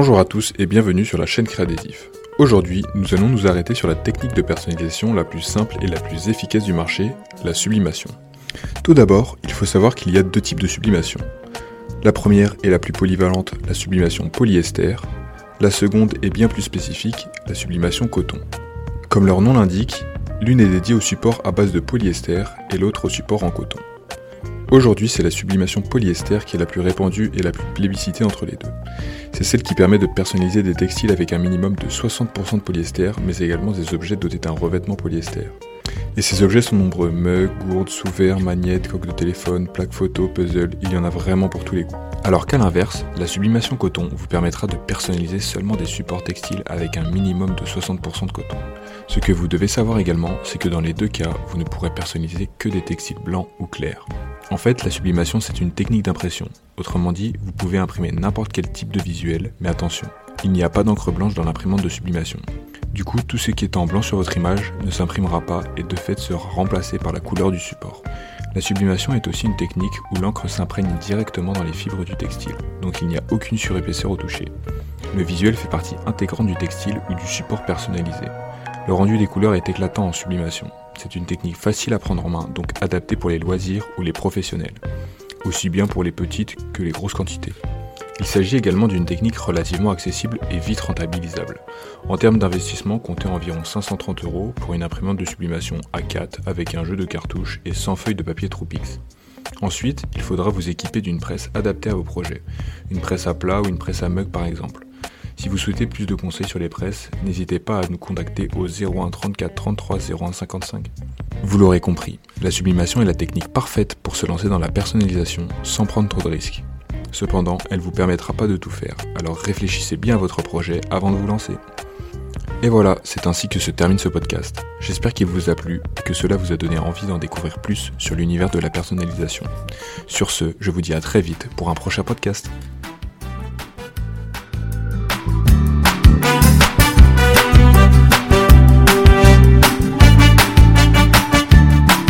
Bonjour à tous et bienvenue sur la chaîne Créadésif. Aujourd'hui, nous allons nous arrêter sur la technique de personnalisation la plus simple et la plus efficace du marché, la sublimation. Tout d'abord, il faut savoir qu'il y a deux types de sublimation. La première est la plus polyvalente, la sublimation polyester. La seconde est bien plus spécifique, la sublimation coton. Comme leur nom l'indique, l'une est dédiée au support à base de polyester et l'autre au support en coton. Aujourd'hui, c'est la sublimation polyester qui est la plus répandue et la plus plébiscitée entre les deux. C'est celle qui permet de personnaliser des textiles avec un minimum de 60% de polyester, mais également des objets dotés d'un revêtement polyester. Et ces objets sont nombreux mugs, gourdes, sous-verres, magnettes, coques de téléphone, plaques photo, puzzles, il y en a vraiment pour tous les goûts. Alors qu'à l'inverse, la sublimation coton vous permettra de personnaliser seulement des supports textiles avec un minimum de 60% de coton. Ce que vous devez savoir également, c'est que dans les deux cas, vous ne pourrez personnaliser que des textiles blancs ou clairs. En fait, la sublimation, c'est une technique d'impression. Autrement dit, vous pouvez imprimer n'importe quel type de visuel, mais attention, il n'y a pas d'encre blanche dans l'imprimante de sublimation. Du coup, tout ce qui est en blanc sur votre image ne s'imprimera pas et de fait sera remplacé par la couleur du support. La sublimation est aussi une technique où l'encre s'imprègne directement dans les fibres du textile, donc il n'y a aucune surépaisseur au toucher. Le visuel fait partie intégrante du textile ou du support personnalisé. Le rendu des couleurs est éclatant en sublimation. C'est une technique facile à prendre en main, donc adaptée pour les loisirs ou les professionnels, aussi bien pour les petites que les grosses quantités. Il s'agit également d'une technique relativement accessible et vite rentabilisable. En termes d'investissement, comptez environ 530 euros pour une imprimante de sublimation A4 avec un jeu de cartouches et 100 feuilles de papier Troupix. Ensuite, il faudra vous équiper d'une presse adaptée à vos projets, une presse à plat ou une presse à mug par exemple. Si vous souhaitez plus de conseils sur les presses, n'hésitez pas à nous contacter au 01 34 33 01 55. Vous l'aurez compris, la sublimation est la technique parfaite pour se lancer dans la personnalisation sans prendre trop de risques. Cependant, elle ne vous permettra pas de tout faire, alors réfléchissez bien à votre projet avant de vous lancer. Et voilà, c'est ainsi que se termine ce podcast. J'espère qu'il vous a plu et que cela vous a donné envie d'en découvrir plus sur l'univers de la personnalisation. Sur ce, je vous dis à très vite pour un prochain podcast.